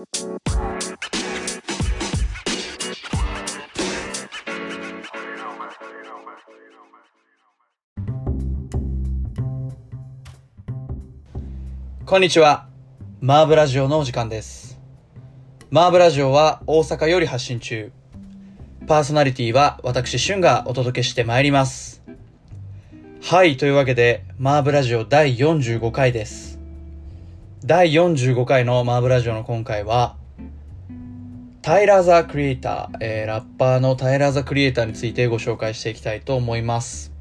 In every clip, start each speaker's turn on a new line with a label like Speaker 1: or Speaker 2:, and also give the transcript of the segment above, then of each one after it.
Speaker 1: こんにちは。マーブラジオのお時間です。マーブラジオは大阪より発信中。パーソナリティは私、シュンがお届けしてまいります。はい、というわけで、マーブラジオ第45回です。第45回のマーブラジオの今回は、タイラー・ザ・クリエイター、えーラッパーのタイラー・ザ・クリエイターについてご紹介していきたいと思います。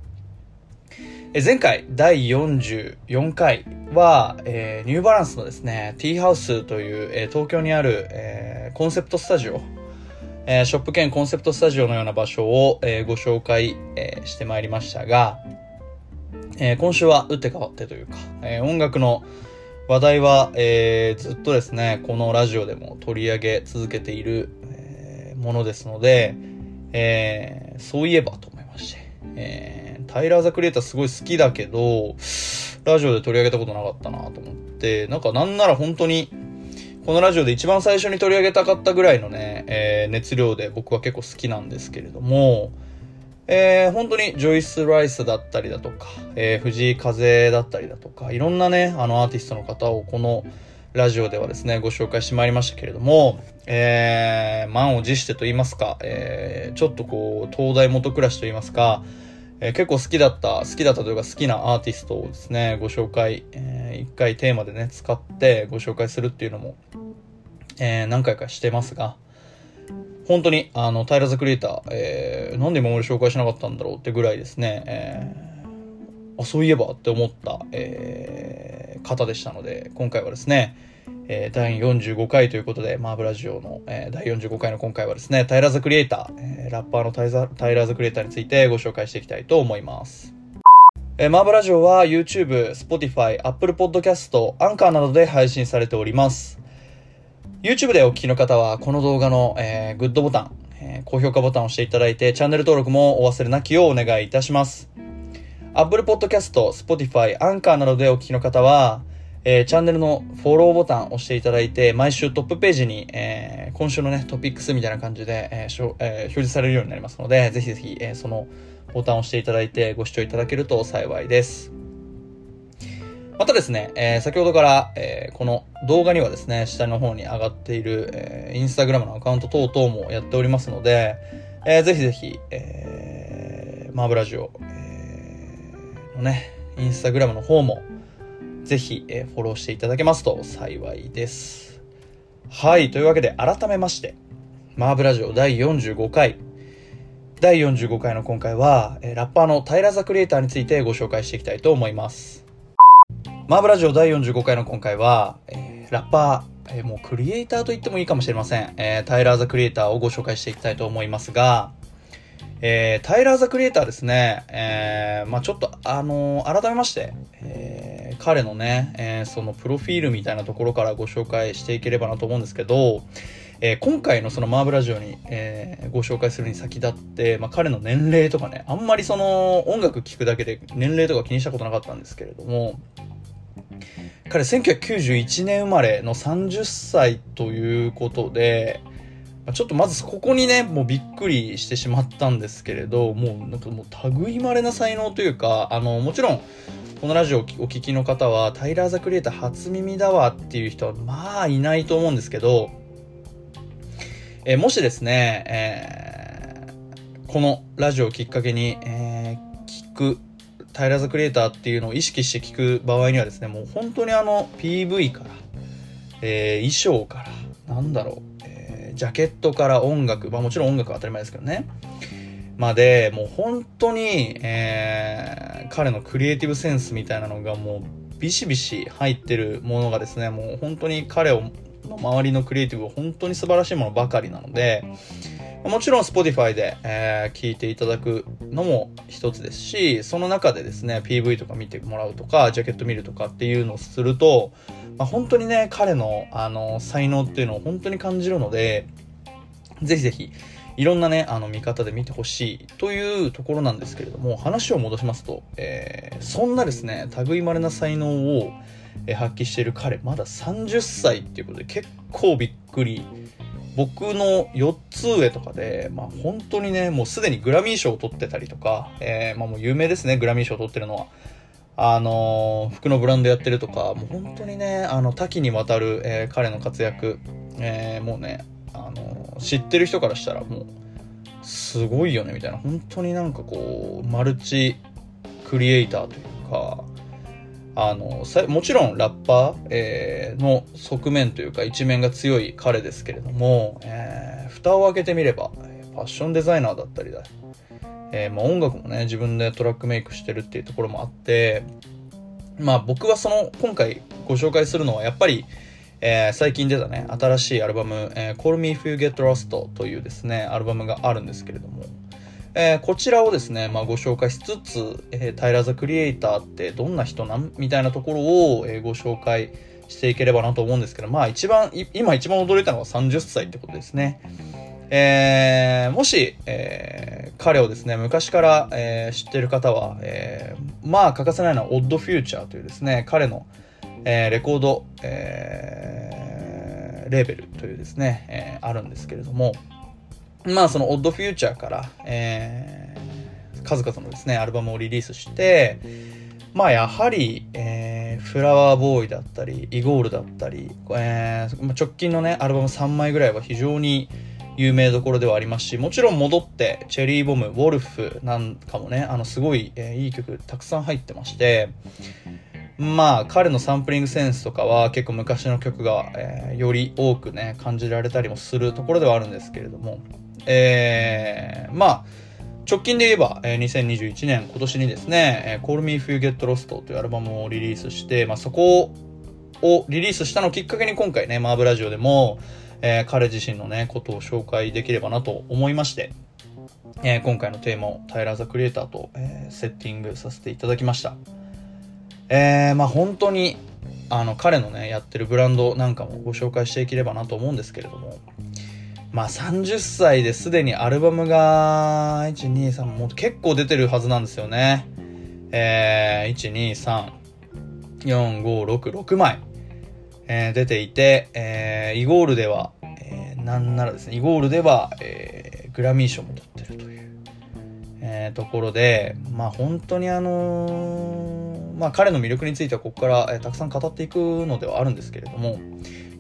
Speaker 1: えー前回第44回は、えーニューバランスのですね、ティーハウスという、えー東京にある、えーコンセプトスタジオ、えーショップ兼コンセプトスタジオのような場所を、えーご紹介、えーしてまいりましたが、えー今週は打って変わってというか、えー音楽の話題は、えーずっとですね、このラジオでも取り上げ続けている、えーものですので、えーそういえばと思いまして、えータイラー・ザ・クリエイターすごい好きだけど、ラジオで取り上げたことなかったなと思って、なんかなんなら本当に、このラジオで一番最初に取り上げたかったぐらいのね、えー熱量で僕は結構好きなんですけれども、えー本当にジョイス・ライスだったりだとか、えー藤井風だったりだとか、いろんなね、あのアーティストの方をこのラジオではですね、ご紹介してまいりましたけれども、えー満を持してと言いますか、えーちょっとこう、東大元暮らしと言いますか、えー結構好きだった、好きだったというか好きなアーティストをですね、ご紹介、えー回テーマでね、使ってご紹介するっていうのも、えー何回かしてますが、本当に、あの、タイラーズクリエイター、えーなんで今まで紹介しなかったんだろうってぐらいですね、えーあ、そういえばって思った、えー方でしたので、今回はですね、えー第45回ということで、マーブラジオの、えー第45回の今回はですね、タイラーズクリエイター、えーラッパーのタイザタイラーズクリエイターについてご紹介していきたいと思います。えーマーブラジオは YouTube、Spotify、Apple Podcast、アンカーなどで配信されております。YouTube でお聞きの方は、この動画の、えーグッドボタン、えー高評価ボタンを押していただいて、チャンネル登録もお忘れなきをお願いいたします。Apple Podcast、Spotify、アンカーなどでお聞きの方は、えーチャンネルのフォローボタンを押していただいて、毎週トップページに、えー今週のね、トピックスみたいな感じで、えーしょえー表示されるようになりますので、ぜひぜひ、えーそのボタンを押していただいてご視聴いただけると幸いです。またですね、えー先ほどから、えーこの動画にはですね、下の方に上がっている、えーインスタグラムのアカウント等々もやっておりますので、えーぜひぜひ、えーマーブラジオ、えーのね、インスタグラムの方も、ぜひ、えーフォローしていただけますと幸いです。はい、というわけで改めまして、マーブラジオ第45回、第45回の今回は、えーラッパーのタイラーザクリエイターについてご紹介していきたいと思います。マーブラジオ第45回の今回は、えーラッパー、えーもうクリエイターと言ってもいいかもしれません。えータイラーザクリエイターをご紹介していきたいと思いますが、えータイラーザクリエイターですね、えーまあちょっと、あのー改めまして、えー彼のね、えーそのプロフィールみたいなところからご紹介していければなと思うんですけど、えー今回のそのマーブラジオに、えーご紹介するに先立って、まあ、彼の年齢とかね、あんまりその音楽聴くだけで年齢とか気にしたことなかったんですけれども、彼1991年生まれの30歳ということで、ちょっとまずここにね、もうびっくりしてしまったんですけれど、もうなんかもう類稀な才能というか、あの、もちろん、このラジオをお聞きの方は、タイラー・ザ・クリエイター初耳だわっていう人は、まあいないと思うんですけど、えーもしですね、えーこのラジオをきっかけに、えー聞く、タイラー・ザ・クリエイターっていうのを意識して聞く場合にはですね、もう本当にあの PV から、えー衣装から、なんだろう、えージャケットから音楽、まあもちろん音楽は当たり前ですけどね、まで、もう本当に、えー彼のクリエイティブセンスみたいなのがもうビシビシ入ってるものがですね、もう本当に彼を、の周りのクリエイティブは本当に素晴らしいものばかりなので、もちろん Spotify で、えー聞いていただくのも一つですし、その中でですね、PV とか見てもらうとか、ジャケット見るとかっていうのをすると、まあ、本当にね、彼の、あの、才能っていうのを本当に感じるので、ぜひぜひ、いろんなね、あの、見方で見てほしいというところなんですけれども、話を戻しますと、えーそんなですね、類稀な才能を、発揮している彼、まだ30歳っていうことで結構びっくり。僕の4つ上とかで、まあ本当にね、もうすでにグラミー賞を取ってたりとか、えー、まあもう有名ですね、グラミー賞を取ってるのは。あのー、服のブランドやってるとか、もう本当にね、あの、多岐にわたる、えー、彼の活躍、えー、もうね、あの知ってる人からしたらもう、すごいよね、みたいな。本当になんかこう、マルチクリエイターというか、あの、もちろんラッパー、えー、の側面というか一面が強い彼ですけれども、えー、蓋を開けてみれば、ファッションデザイナーだったりだ、えー、まあ、音楽もね、自分でトラックメイクしてるっていうところもあって、まあ僕はその、今回ご紹介するのはやっぱり、えー、最近出たね、新しいアルバム、えー、Call Me If You Get Lost というですね、アルバムがあるんですけれども、えー、こちらをですね、まあ、ご紹介しつつ、えー、タイラ・ザ・クリエイターってどんな人なんみたいなところを、えー、ご紹介していければなと思うんですけど、まあ一番、今一番驚いたのは30歳ってことですね。えー、もし、えー、彼をですね、昔から、えー、知ってる方は、えー、まあ欠かせないのはオッドフューチャーというですね、彼の、えー、レコード、えー、レーベルというですね、えー、あるんですけれども、まあそのオッドフューチャーから、えー、数々のですね、アルバムをリリースして、まあやはり、えー、フラワーボーイだったり、イゴールだったり、えー、直近のね、アルバム3枚ぐらいは非常に有名どころではありますし、もちろん戻って、チェリーボム、ウォルフなんかもね、あのすごい、えー、いい曲たくさん入ってまして、まあ彼のサンプリングセンスとかは結構昔の曲が、えー、より多くね、感じられたりもするところではあるんですけれども、えー、まあ、直近で言えば、えー、2021年、今年にですね、えー、Call Me If You Get Lost というアルバムをリリースして、まあ、そこをリリースしたのをきっかけに今回ね、マーブラジオでも、えー、彼自身のね、ことを紹介できればなと思いまして、えー、今回のテーマをタイラー・ザ・クリエイターと、えー、セッティングさせていただきました。えー、まあ本当に、あの、彼のね、やってるブランドなんかもご紹介していければなと思うんですけれども、まあ30歳ですでにアルバムが、1、2、3、もう結構出てるはずなんですよね。えー、1、2、3、4、5、6、6枚、えー、出ていて、えー、イゴールでは、えー、なんならですね、イゴールでは、えー、グラミー賞も取ってるという、えー、ところで、まあ本当にあのー、まあ彼の魅力についてはここから、えー、たくさん語っていくのではあるんですけれども、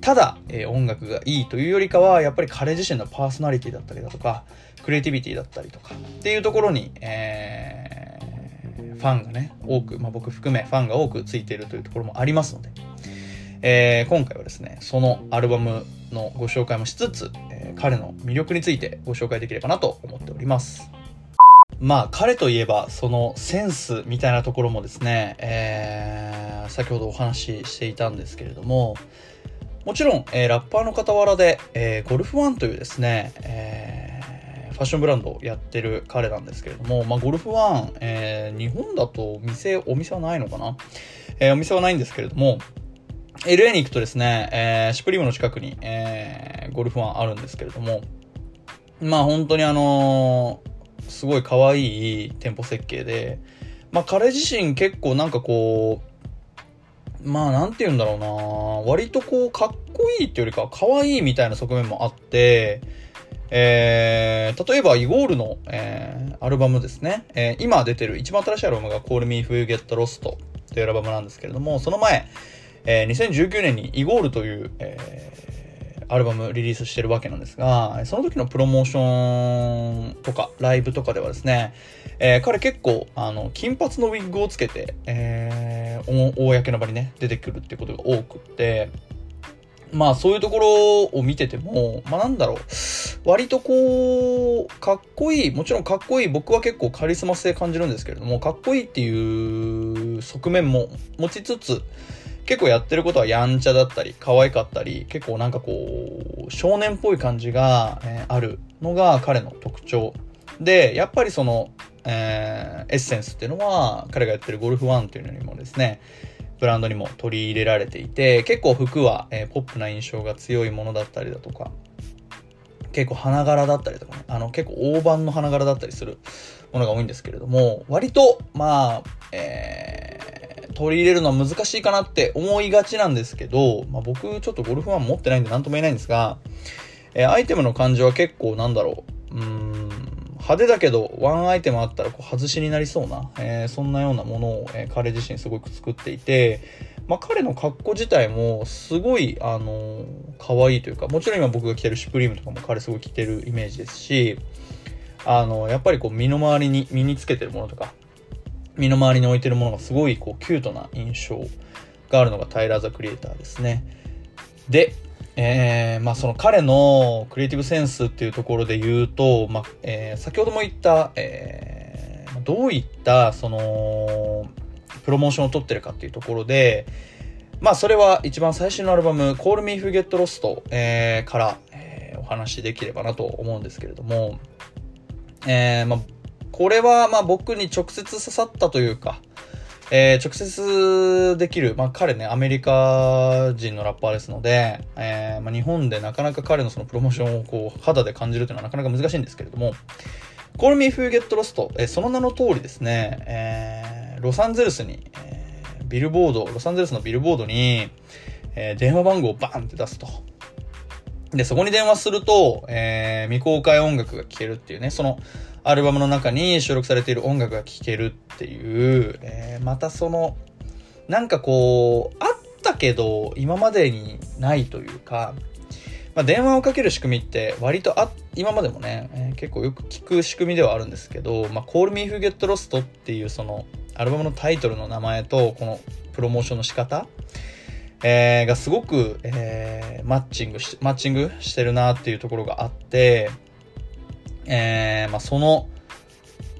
Speaker 1: ただ、えー、音楽がいいというよりかは、やっぱり彼自身のパーソナリティだったりだとか、クリエイティビティだったりとか、っていうところに、えー、ファンがね、多く、まあ、僕含めファンが多くついているというところもありますので、えー、今回はですね、そのアルバムのご紹介もしつつ、えー、彼の魅力についてご紹介できればなと思っております。まあ彼といえばそのセンスみたいなところもですね、えー、先ほどお話ししていたんですけれども、もちろん、えー、ラッパーの傍らで、えー、ゴルフワンというですね、えー、ファッションブランドをやってる彼なんですけれども、まあ、ゴルフワン、えー、日本だと店、お店はないのかな、えー、お店はないんですけれども、LA に行くとですね、えー、シュプリームの近くに、えー、ゴルフワンあるんですけれども、まあ本当にあの、すごい可愛い店舗設計で、まあ彼自身結構なんかこう、まあ、なんて言うんだろうな割とこう、かっこいいっていうよりか、可愛いみたいな側面もあって、えー、例えば、イゴールの、えー、アルバムですね。えー、今出てる一番新しいアルバムが Call Me If You Get Lost というアルバムなんですけれども、その前、えー、2019年にイゴールという、えー、アルバムリリースしてるわけなんですが、その時のプロモーションとか、ライブとかではですね、えー、彼結構、あの、金髪のウィッグをつけて、えー、公の場にね、出てくるってことが多くって、まあそういうところを見てても、まあなんだろう、割とこう、かっこいい、もちろんかっこいい、僕は結構カリスマ性感じるんですけれども、かっこいいっていう側面も持ちつつ、結構やってることはやんちゃだったり、可愛かったり、結構なんかこう、少年っぽい感じが、えー、あるのが彼の特徴。で、やっぱりその、えー、エッセンスっていうのは、彼がやってるゴルフワンっていうのにもですね、ブランドにも取り入れられていて、結構服は、えー、ポップな印象が強いものだったりだとか、結構花柄だったりとかね、あの結構大判の花柄だったりするものが多いんですけれども、割と、まあ、えー、取り入れるのは難しいかなって思いがちなんですけど、まあ、僕ちょっとゴルフワン持ってないんで何とも言えないんですが、えー、アイテムの感じは結構なんだろう、うん、派手だけど、ワンアイテムあったらこう外しになりそうな、えー、そんなようなものを、えー、彼自身すごく作っていて、まあ、彼の格好自体もすごい、あのー、可愛いというか、もちろん今僕が着てるシュプリームとかも彼すごい着てるイメージですし、あの、やっぱりこう身の回りに身につけてるものとか、身の回りに置いてるものがすごいこうキュートな印象があるのがタイラー・ザ・クリエイターですね。で、えー、まあその彼のクリエイティブセンスっていうところで言うと、まあ、えー、先ほども言った、えー、どういったそのプロモーションを取ってるかっていうところで、まあそれは一番最新のアルバム Call Me If You Get Lost、えー、から、えー、お話しできればなと思うんですけれども、えー、まあこれはまあ僕に直接刺さったというか、えー、直接できる、まあ彼ね、アメリカ人のラッパーですので、えー、まあ日本でなかなか彼のそのプロモーションをこう肌で感じるというのはなかなか難しいんですけれども、Call Me If You Get Lost、えー、その名の通りですね、えー、ロサンゼルスに、えー、ビルボード、ロサンゼルスのビルボードに、えー、電話番号をバーンって出すと。で、そこに電話すると、えー、未公開音楽が聴けるっていうね、その、アルバムの中に収録されている音楽が聴けるっていう、えー、またその、なんかこう、あったけど、今までにないというか、まあ、電話をかける仕組みって割とあ、今までもね、えー、結構よく聞く仕組みではあるんですけど、まあ、Call Me If You Get Lost っていうその、アルバムのタイトルの名前と、このプロモーションの仕方、えー、がすごく、えー、マッチングし、マッチングしてるなっていうところがあって、えー、まあ、その、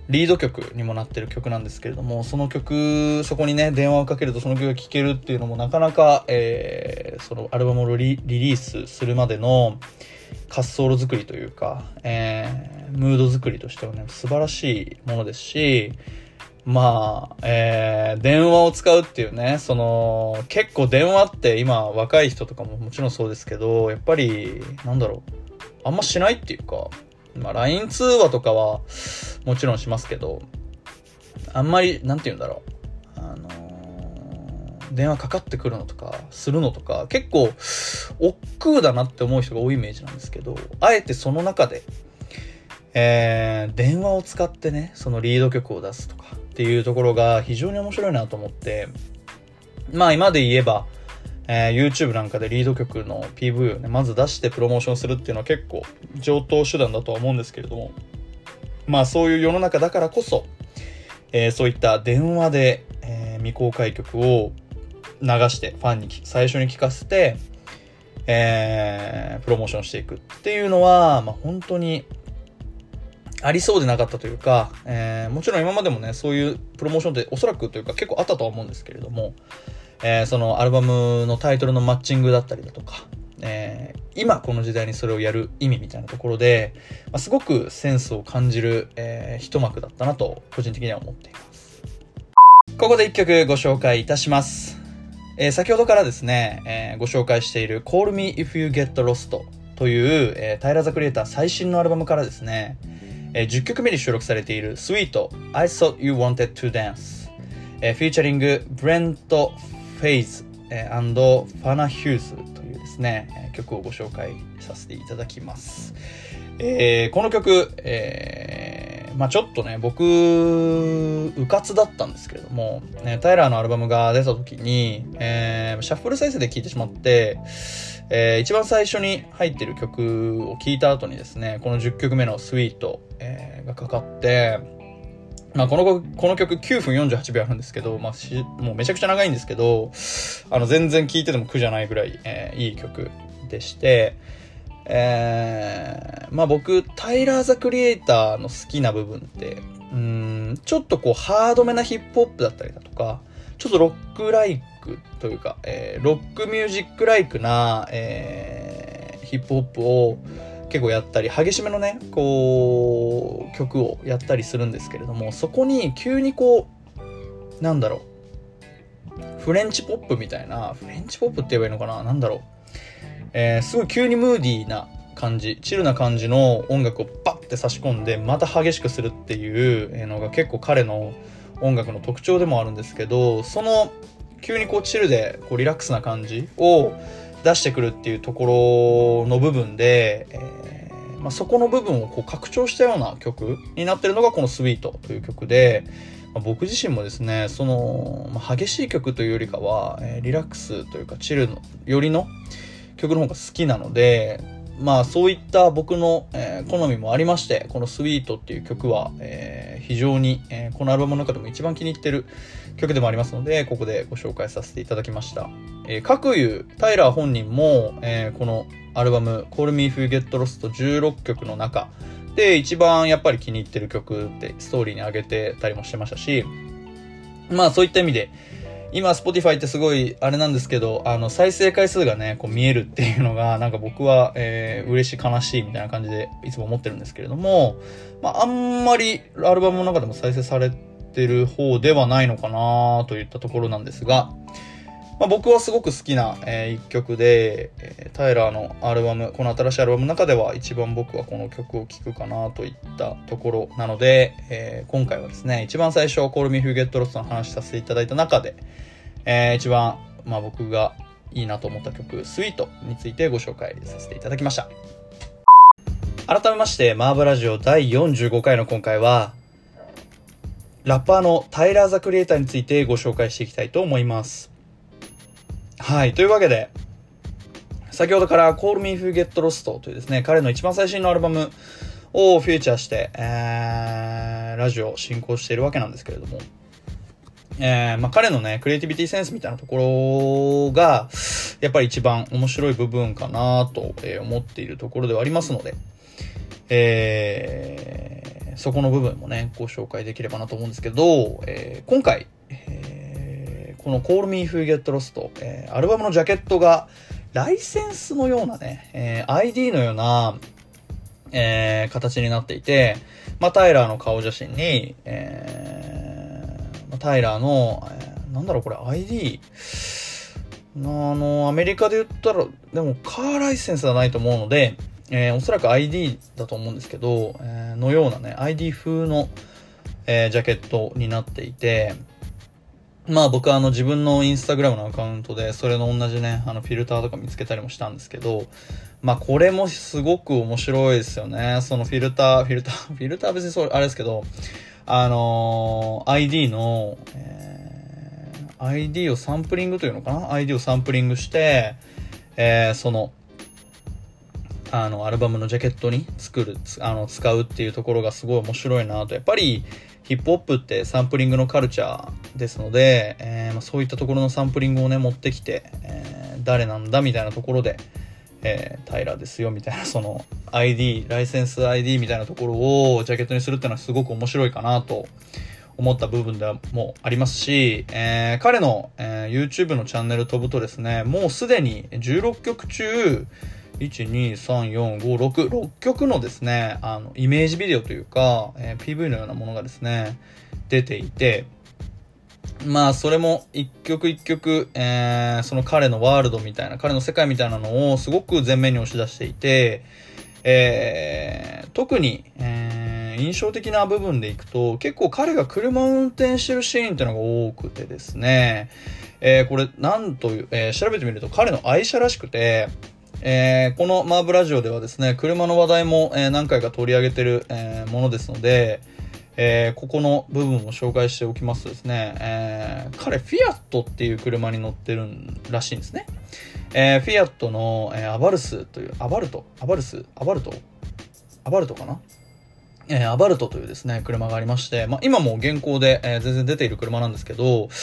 Speaker 1: リード曲にもなってる曲なんですけれども、その曲、そこにね、電話をかけるとその曲が聴けるっていうのもなかなか、えー、そのアルバムをリリースするまでの滑走路作りというか、えー、ムード作りとしてはね、素晴らしいものですし、まあ、えー、電話を使うっていうね、その、結構電話って今若い人とかももちろんそうですけど、やっぱり、なんだろう、あんましないっていうか、まあ LINE 通話とかはもちろんしますけど、あんまり、なんて言うんだろう。あのー、電話かかってくるのとか、するのとか、結構、億劫だなって思う人が多いイメージなんですけど、あえてその中で、えー、電話を使ってね、そのリード曲を出すとかっていうところが非常に面白いなと思って、まあ今で言えば、えー、YouTube なんかでリード曲の PV をね、まず出してプロモーションするっていうのは結構上等手段だとは思うんですけれども、まあそういう世の中だからこそ、えー、そういった電話で、えー、未公開曲を流してファンに最初に聞かせて、えー、プロモーションしていくっていうのは、まあ本当にありそうでなかったというか、えー、もちろん今までもね、そういうプロモーションっておそらくというか結構あったとは思うんですけれども、えー、そのアルバムのタイトルのマッチングだったりだとか、えー、今この時代にそれをやる意味みたいなところで、まあ、すごくセンスを感じる、えー、一幕だったなと個人的には思っています。ここで一曲ご紹介いたします。えー、先ほどからですね、えー、ご紹介している Call Me If You Get Lost という、えー、タイラー・ザ・クリエイター最新のアルバムからですね、えー、10曲目に収録されている Sweet I Thought You Wanted to Dance、えー、フィーチャリングブレントフェイズ、えー、ファナ・ヒューズというですね、曲をご紹介させていただきます。えー、この曲、えー、まあちょっとね、僕、うかつだったんですけれども、ね、タイラーのアルバムが出た時に、えー、シャッフル再生で聴いてしまって、えー、一番最初に入ってる曲を聴いた後にですね、この10曲目のスイート、えー、がかかって、まあ、この、この曲9分48秒あるんですけど、まあ、し、もうめちゃくちゃ長いんですけど、あの、全然聴いてても苦じゃないぐらい、えー、いい曲でして、えー、まあ僕、タイラー・ザ・クリエイターの好きな部分って、うん、ちょっとこう、ハードめなヒップホップだったりだとか、ちょっとロックライクというか、えー、ロックミュージックライクな、えー、ヒップホップを、結構やったり、激しめのね、こう、曲をやったりするんですけれども、そこに急にこう、なんだろう、フレンチポップみたいな、フレンチポップって言えばいいのかななんだろう。えー、すごい急にムーディーな感じ、チルな感じの音楽をバッて差し込んで、また激しくするっていうのが結構彼の音楽の特徴でもあるんですけど、その急にこうチルでこうリラックスな感じを出してくるっていうところの部分で、えー、まあ、そこの部分をこう拡張したような曲になってるのがこのスイートという曲で、まあ、僕自身もですね、その、まあ、激しい曲というよりかは、えー、リラックスというかチルの、よりの曲の方が好きなので、まあそういった僕の、えー、好みもありまして、このスイートっていう曲は、えー、非常に、えー、このアルバムの中でも一番気に入ってる曲でもありますので、ここでご紹介させていただきました。えー、各有、タイラー本人も、えー、このアルバム、Call Me If You Get Lost 16曲の中で一番やっぱり気に入ってる曲ってストーリーに上げてたりもしてましたし、まあそういった意味で、今、Spotify ってすごい、あれなんですけど、あの、再生回数がね、こう見えるっていうのが、なんか僕は、えー、嬉しい、悲しいみたいな感じで、いつも思ってるんですけれども、まあ、あんまり、アルバムの中でも再生されてる方ではないのかなといったところなんですが、まあ、僕はすごく好きな、えー、一曲で、えー、タイラーのアルバム、この新しいアルバムの中では一番僕はこの曲を聴くかなといったところなので、えー、今回はですね、一番最初、Call Me If You Get Lost の話させていただいた中で、えー、一番、まあ、僕がいいなと思った曲、スイートについてご紹介させていただきました。改めまして、マーブラジオ第45回の今回は、ラッパーのタイラー・ザ・クリエイターについてご紹介していきたいと思います。はい。というわけで、先ほどから Call Me If You Get Lost というですね、彼の一番最新のアルバムをフューチャーして、えー、ラジオを進行しているわけなんですけれども、えー、まあ、彼のね、クリエイティビティセンスみたいなところが、やっぱり一番面白い部分かなと思っているところではありますので、えー、そこの部分もね、ご紹介できればなと思うんですけど、えー、今回、この Call Me If You Get Lost、えー、アルバムのジャケットがライセンスのようなね、えー、ID のような、えー、形になっていて、まあ、タイラーの顔写真に、えー、タイラーの、えー、なんだろうこれ ID、あの、アメリカで言ったら、でもカーライセンスはないと思うので、えー、おそらく ID だと思うんですけど、えー、のようなね、ID 風の、えー、ジャケットになっていて、まあ僕はあの自分のインスタグラムのアカウントでそれの同じね、あのフィルターとか見つけたりもしたんですけど、まあこれもすごく面白いですよね。そのフィルター、フィルター、フィルター別にそれ、あれですけど、あのー、ID の、えー、ID をサンプリングというのかな ?ID をサンプリングして、えー、その、あの、アルバムのジャケットに作る、あの、使うっていうところがすごい面白いなと。やっぱり、ヒップホップってサンプリングのカルチャーですので、えー、まあ、そういったところのサンプリングをね、持ってきて、えー、誰なんだみたいなところで、えー、平ですよみたいな、その ID、ライセンス ID みたいなところをジャケットにするっていうのはすごく面白いかなと思った部分でもありますし、えー、彼の、えー、YouTube のチャンネル飛ぶとですね、もうすでに16曲中、1,2,3,4,5,6、6曲のですね、あの、イメージビデオというか、えー、PV のようなものがですね、出ていて、まあ、それも一曲一曲、えー、その彼のワールドみたいな、彼の世界みたいなのをすごく前面に押し出していて、えー、特に、えー、印象的な部分でいくと、結構彼が車を運転してるシーンっていうのが多くてですね、えー、これ、なんという、えー、調べてみると彼の愛車らしくて、えー、このマーブラジオではですね、車の話題も、えー、何回か取り上げてる、えー、ものですので、えここの部分を紹介しておきますとですね、え彼、フィアットっていう車に乗ってるらしいんですね。えフィアットの、えアバルスという、アバルトアバルスアバルトアバルトかなえー、アバルトというですね、車がありまして、まあ、今も現行で、えー、全然出ている車なんですけど、フ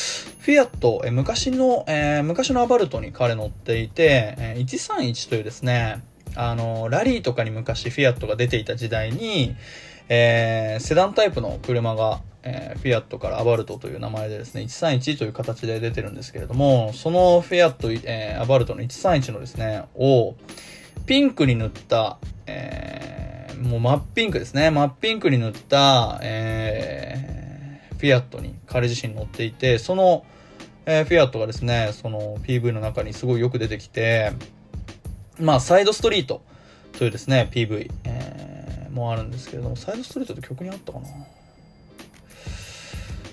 Speaker 1: ィアット、えー、昔の、えー、昔のアバルトに彼乗っていて、えー、131というですね、あの、ラリーとかに昔フィアットが出ていた時代に、えー、セダンタイプの車が、えー、フィアットからアバルトという名前でですね、131という形で出てるんですけれども、そのフィアット、えー、アバルトの131のですね、を、ピンクに塗った、えーもう真っピンクですね。真っピンクに塗った、えー、フィアットに彼自身乗っていて、その、えー、フィアットがですね、その PV の中にすごいよく出てきて、まあ、サイドストリートというですね、PV、えー、もあるんですけれども、サイドストリートって曲にあったかな？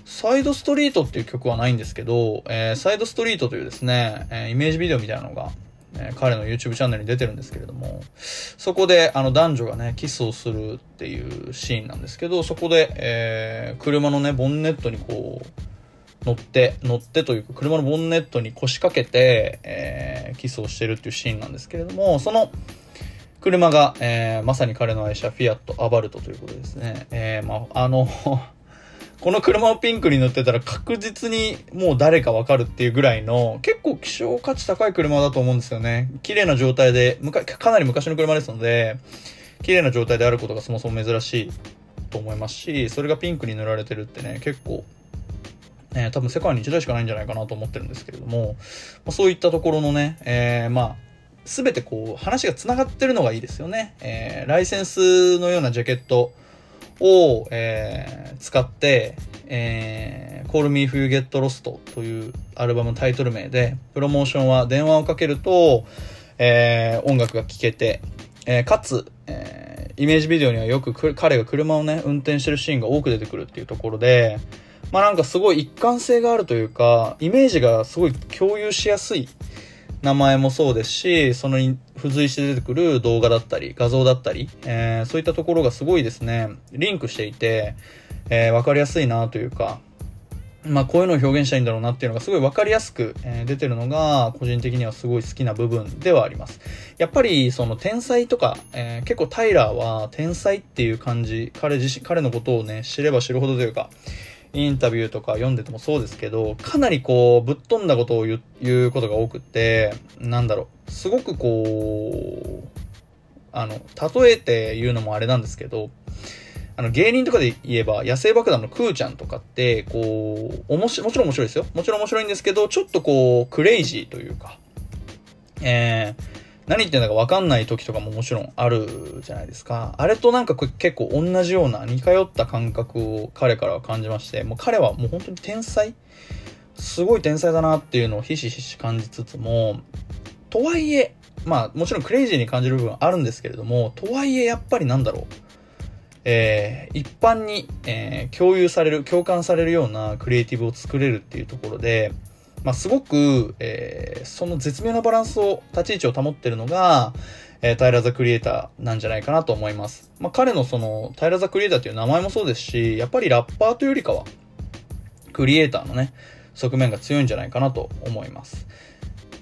Speaker 1: サイドストリートっていう曲はないんですけど、えー、サイドストリートというですね、えー、イメージビデオみたいなのが、え、彼の YouTube チャンネルに出てるんですけれども、そこであの男女がね、キスをするっていうシーンなんですけど、そこで、えー、車のね、ボンネットにこう、乗って、乗ってというか、車のボンネットに腰掛けて、えー、キスをしてるっていうシーンなんですけれども、その、車が、えー、まさに彼の愛車、フィアット、アバルトということですね。えー、まあ、あのこの車をピンクに塗ってたら確実にもう誰かわかるっていうぐらいの結構希少価値高い車だと思うんですよね。綺麗な状態で、かなり昔の車ですので、綺麗な状態であることがそもそも珍しいと思いますし、それがピンクに塗られてるってね、結構、えー、多分世界に1台しかないんじゃないかなと思ってるんですけれども、ま、そういったところのね、えー、まあ、すべてこう、話が繋がってるのがいいですよね。えー、ライセンスのようなジャケット、を、えー、使って、えー、Call Me If You Get Lost というアルバムタイトル名で、プロモーションは電話をかけると、えー、音楽が聴けて、えー、かつ、えー、イメージビデオにはよく彼が車をね、運転してるシーンが多く出てくるっていうところで、まあなんかすごい一貫性があるというか、イメージがすごい共有しやすい名前もそうですし、その付随して出てくる動画だったり、画像だったり、えー、そういったところがすごいですね、リンクしていて、えー、わかりやすいなというか、まあこういうのを表現したいんだろうなっていうのがすごいわかりやすく、え、出てるのが個人的にはすごい好きな部分ではあります。やっぱりその天才とか、えー、結構タイラーは天才っていう感じ、彼自身、彼のことをね、知れば知るほどというか、インタビューとか読んでてもそうですけど、かなりこう、ぶっ飛んだことを言うことが多くて、なんだろう、すごくこう、あの、例えて言うのもあれなんですけど、あの、芸人とかで言えば、野生爆弾のクーちゃんとかって、こう、おもし、もちろん面白いですよ。もちろん面白いんですけど、ちょっとこう、クレイジーというか、えー、何言ってんだか分かんない時とかももちろんあるじゃないですか。あれとなんか結構同じような似通った感覚を彼からは感じまして、もう彼はもう本当に天才すごい天才だなっていうのをひしひし感じつつも、とはいえ、まあもちろんクレイジーに感じる部分はあるんですけれども、とはいえやっぱりなんだろう。えー、一般に、えー、共有される、共感されるようなクリエイティブを作れるっていうところで、まあ、すごく、えー、その絶妙なバランスを、立ち位置を保ってるのが、えー、タイラ・ザ・クリエイターなんじゃないかなと思います。まあ、彼のその、タイラ・ザ・クリエイターっていう名前もそうですし、やっぱりラッパーというよりかは、クリエイターのね、側面が強いんじゃないかなと思います。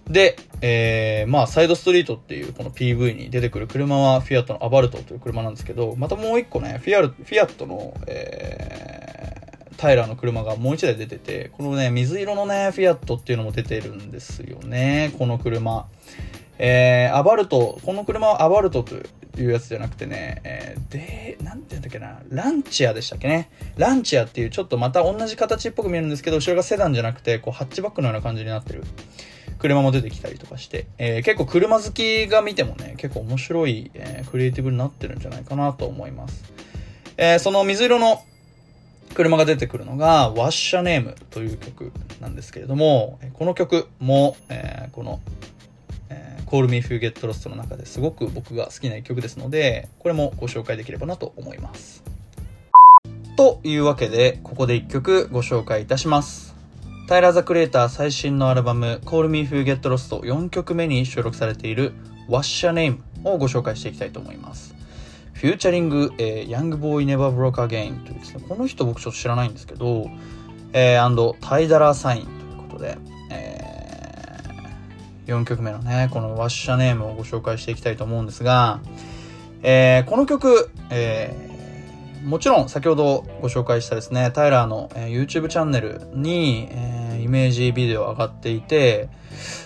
Speaker 1: で、えー、まあ、サイドストリートっていうこの PV に出てくる車はフィアットのアバルトという車なんですけど、またもう一個ね、フィアフィアットの、えタイラーの車がもう一台出てて、このね、水色のね、フィアットっていうのも出てるんですよね、この車。えー、アバルト、この車はアバルトというやつじゃなくてね、えー、で、なんて言うんだっけな、ランチアでしたっけね。ランチアっていうちょっとまた同じ形っぽく見えるんですけど、後ろがセダンじゃなくて、こう、ハッチバックのような感じになってる。車も出てきたりとかして、えー、結構車好きが見てもね、結構面白い、え、クリエイティブになってるんじゃないかなと思います。えー、その水色の車が出てくるのが、ワッシャネームという曲なんですけれども、この曲も、えー、この、えー、Call Me If You Get Lost の中ですごく僕が好きな一曲ですので、これもご紹介できればなと思います。というわけで、ここで一曲ご紹介いたします。タイラー・ザ・クリエイター最新のアルバム Call Me If You Get Lost 4曲目に収録されている What's Your Name をご紹介していきたいと思います。フューチャリング、えー、ヤングボーイネバーブローカーゲインというですね、この人僕ちょっと知らないんですけど、えー、アンドタイダラーサインということで、えー、4曲目のね、このワッシャネームをご紹介していきたいと思うんですが、えー、この曲、えー、もちろん先ほどご紹介したですね、タイラーの、えー、YouTube チャンネルに、えー、イメージビデオ上がっていて、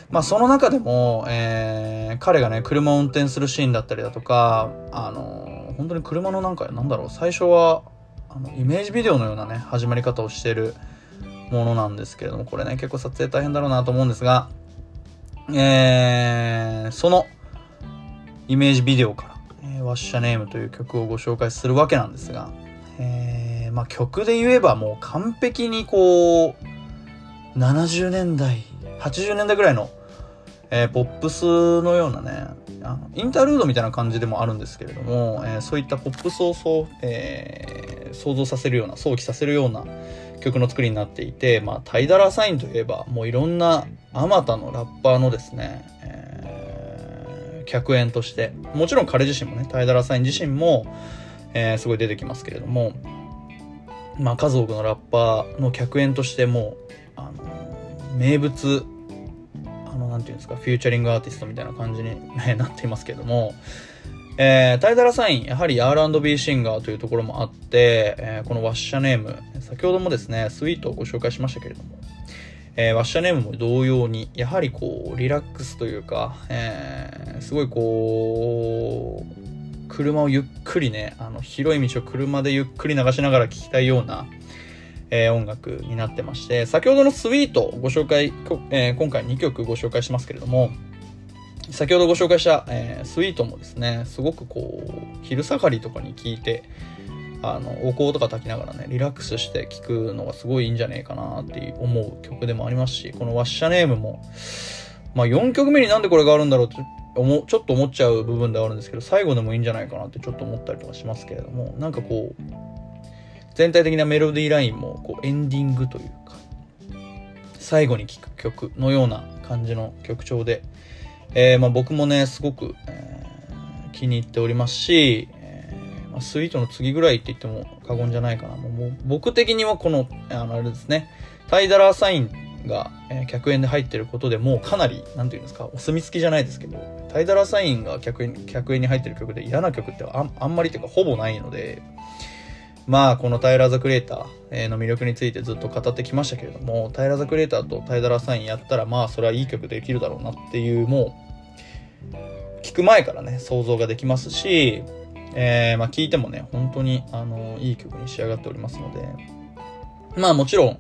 Speaker 1: まあその中でも、えー、彼がね、車を運転するシーンだったりだとか、あの本当に車のなんか、なんだろう、最初は、あの、イメージビデオのようなね、始まり方をしてるものなんですけれども、これね、結構撮影大変だろうなと思うんですが、えー、その、イメージビデオから、えー、ワッシャネームという曲をご紹介するわけなんですが、えー、まあ曲で言えばもう完璧にこう、70年代、80年代ぐらいの、えー、ポップスのようなね、あのインタールードみたいな感じでもあるんですけれども、えー、そういったポップスを、えー、想像させるような想起させるような曲の作りになっていて、まあ、タイダラサインといえば、もういろんなあまたのラッパーのですね、えー、客演として、もちろん彼自身もね、タイダラサイン自身も、えー、すごい出てきますけれども、まあ、数多くのラッパーの客演としてもあの名物あのなんていうんですかフューチャリングアーティストみたいな感じに、ね、なっていますけれども、えー、タイダラサインやはり R&B シンガーというところもあって、えー、このワッシャネーム先ほどもですねスイートをご紹介しましたけれども、えー、ワッシャネームも同様にやはりこうリラックスというか、えー、すごいこう車をゆっくりね、あの、広い道を車でゆっくり流しながら聴きたいような、えー、音楽になってまして、先ほどのスイートご紹介、えー、今回2曲ご紹介しますけれども、先ほどご紹介した、えー、スイートもですね、すごくこう、昼下がりとかに聴いて、あの、お香とか炊きながらね、リラックスして聴くのがすごいいいんじゃねえかなって思う曲でもありますし、このワッシャネームも、まあ4曲目になんでこれがあるんだろうってちょっと思っちゃう部分ではあるんですけど最後でもいいんじゃないかなってちょっと思ったりとかしますけれどもなんかこう全体的なメロディーラインもこうエンディングというか最後に聴く曲のような感じの曲調で、えー、まあ僕もねすごく、えー、気に入っておりますし、えーまあ、スイートの次ぐらいって言っても過言じゃないかな。もう僕的にはこのあのあれですね。タイダラーサインが、えー、客演で入ってることでもうかなり、なんていうんですか、お墨付きじゃないですけど、タイダラーサインが客演客演に入ってる曲で嫌な曲ってああんまりというかほぼないので、まあ、このタイラー・ザ・クレーターの魅力についてずっと語ってきましたけれども、タイラー・ザ・クレーターとタイダラサインやったら、まあ、それはいい曲できるだろうなっていう、もう、聞く前からね、想像ができますし、えー、まあ、聞いてもね、本当に、あの、いい曲に仕上がっておりますので、まあ、もちろん、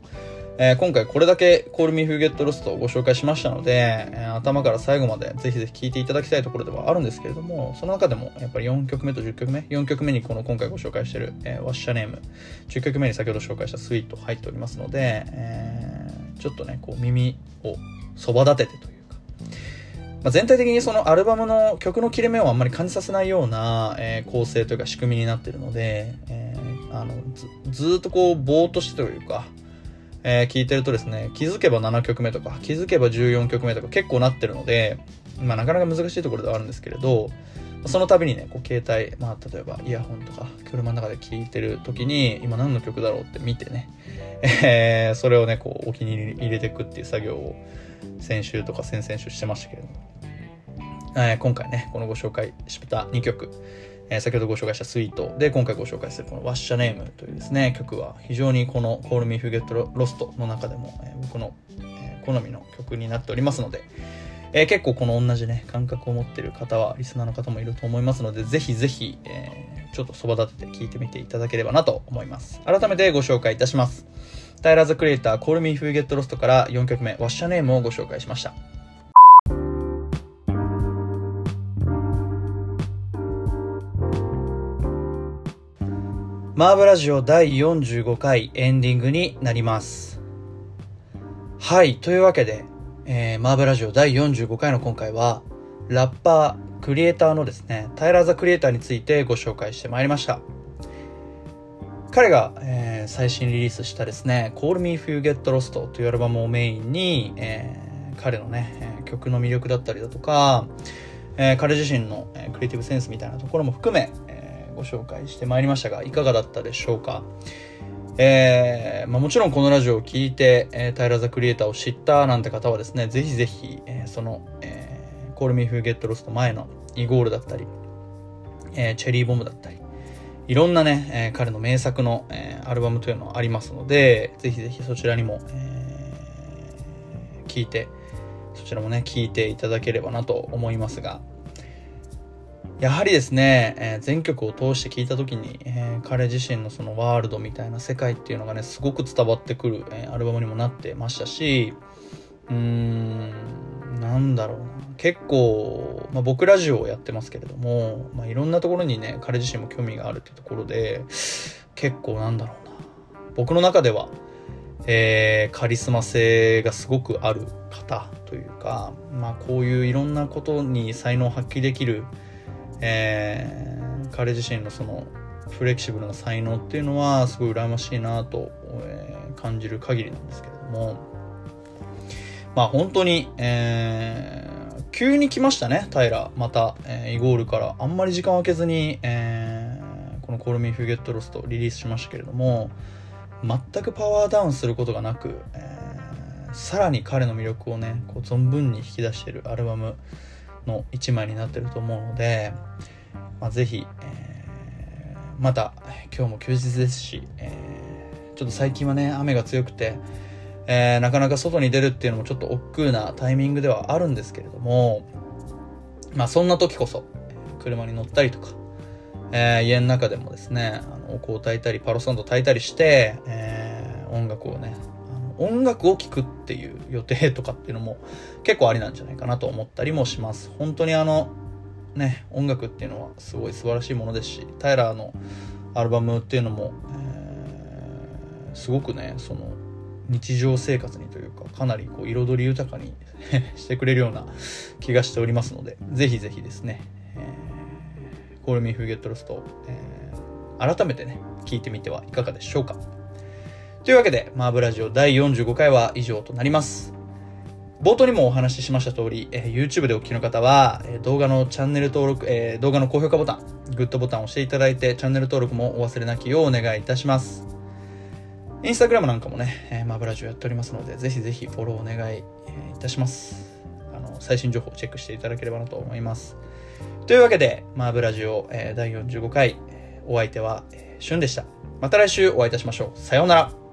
Speaker 1: えー、今回これだけ Call Me Who Get Lost をご紹介しましたので、えー、頭から最後までぜひぜひ聴いていただきたいところではあるんですけれども、その中でもやっぱり4曲目と10曲目、4曲目にこの今回ご紹介している、えー、ワッシャネーム、10曲目に先ほど紹介したスイート入っておりますので、えー、ちょっとね、こう耳をそば立ててというか、まあ、全体的にそのアルバムの曲の切れ目をあんまり感じさせないような、えー、構成というか仕組みになっているので、えー、あのずずっとこうぼーっとしてというか、えー、聞いてるとですね、気づけば7曲目とか、気づけば14曲目とか結構なってるので、まあなかなか難しいところではあるんですけれど、その度にね、こう携帯、まあ例えばイヤホンとか車の中で聴いてる時に、今何の曲だろうって見てね、えー、それをね、こうお気に入りに入れていくっていう作業を先週とか先々週してましたけれども、えー、今回ね、このご紹介した2曲、えー、先ほどご紹介したスイートで今回ご紹介するこのワッシャネームというですね、曲は非常にこの Call Me If You Get Lost の中でも、えー、僕の、えー、好みの曲になっておりますので、えー、結構この同じね、感覚を持ってる方は、リスナーの方もいると思いますので、ぜひぜひ、えー、ちょっとそば立てて聞いてみていただければなと思います。改めてご紹介いたします。タイラーズクリエイター Call Me If You Get Lost から4曲目、ワッシャネームをご紹介しました。マーブラジオ第45回エンディングになります。はい、というわけで、えー、マーブラジオ第45回の今回は、ラッパー、クリエイターのですね、タイラー・ザ・クリエイターについてご紹介してまいりました。彼が、えー、最新リリースしたですね、Call Me If You Get Lost というアルバムをメインに、えー、彼のね、曲の魅力だったりだとか、えー、彼自身の、クリエイティブセンスみたいなところも含め、ご紹介してまいりましたが、いかがだったでしょうか？えー、まあ、もちろんこのラジオを聴いて、えー、タイラ・ザ・クリエイターを知ったなんて方はですね、ぜひぜひ、えー、その、えー、Call Me If You Get Lost 前のイゴールだったり、えー、チェリーボムだったり、いろんなね、えー、彼の名作の、えー、アルバムというのはありますので、ぜひぜひそちらにも、えー、聞いて、そちらもね、聞いていただければなと思いますが、やはりですね、えー、全曲を通して聴いた時に、えー、彼自身のそのワールドみたいな世界っていうのがね、すごく伝わってくる、えー、アルバムにもなってましたし、うーん、なんだろうな。結構、まあ、僕ラジオをやってますけれども、まあ、いろんなところにね、彼自身も興味があるっていうところで、結構なんだろうな。僕の中では、えー、カリスマ性がすごくある方というか、まあこういういろんなことに才能を発揮できる、えー、彼自身のそのフレキシブルな才能っていうのはすごい羨ましいなと、えー、感じる限りなんですけれども、まあ本当に、えー、急に来ましたね、平。また、えー、イゴールから。あんまり時間を空けずに、えー、この Call Me If You Get Lost リリースしましたけれども、全くパワーダウンすることがなく、えー、さらに彼の魅力をね、こう存分に引き出しているアルバムの一枚になってると思うので、まあ、ぜひ、えー、また今日も休日ですし、えー、ちょっと最近はね、雨が強くて、えー、なかなか外に出るっていうのもちょっと億劫なタイミングではあるんですけれども、まあそんな時こそ、車に乗ったりとか、えー、家の中でもですね、あのお香を炊いたり、パロサンド炊いたりして、えー、音楽をね、音楽を聴くっていう予定とかっていうのも結構ありなんじゃないかなと思ったりもします。本当にあの、ね、音楽っていうのはすごい素晴らしいものですし、タイラーのアルバムっていうのも、えー、すごくね、その、日常生活にというか、かなりこう彩り豊かに してくれるような気がしておりますので、ぜひぜひですね、えー、Call Me If You Get Lost、えー、改めてね、聞いてみてはいかがでしょうか。というわけで、マーブラジオ第45回は以上となります。冒頭にもお話ししました通り、えー、YouTube でお聞きの方は、えー、動画のチャンネル登録、えー、動画の高評価ボタン、グッドボタンを押していただいて、チャンネル登録もお忘れなきようお願いいたします。インスタグラムなんかもね、えー、マブラジオやっておりますので、ぜひぜひフォローお願い、えー、いたします。あの、最新情報をチェックしていただければなと思います。というわけで、マーブラジオ、えー、第45回、お相手は、えー、シュンでした。また来週お会いいたしましょう。さようなら。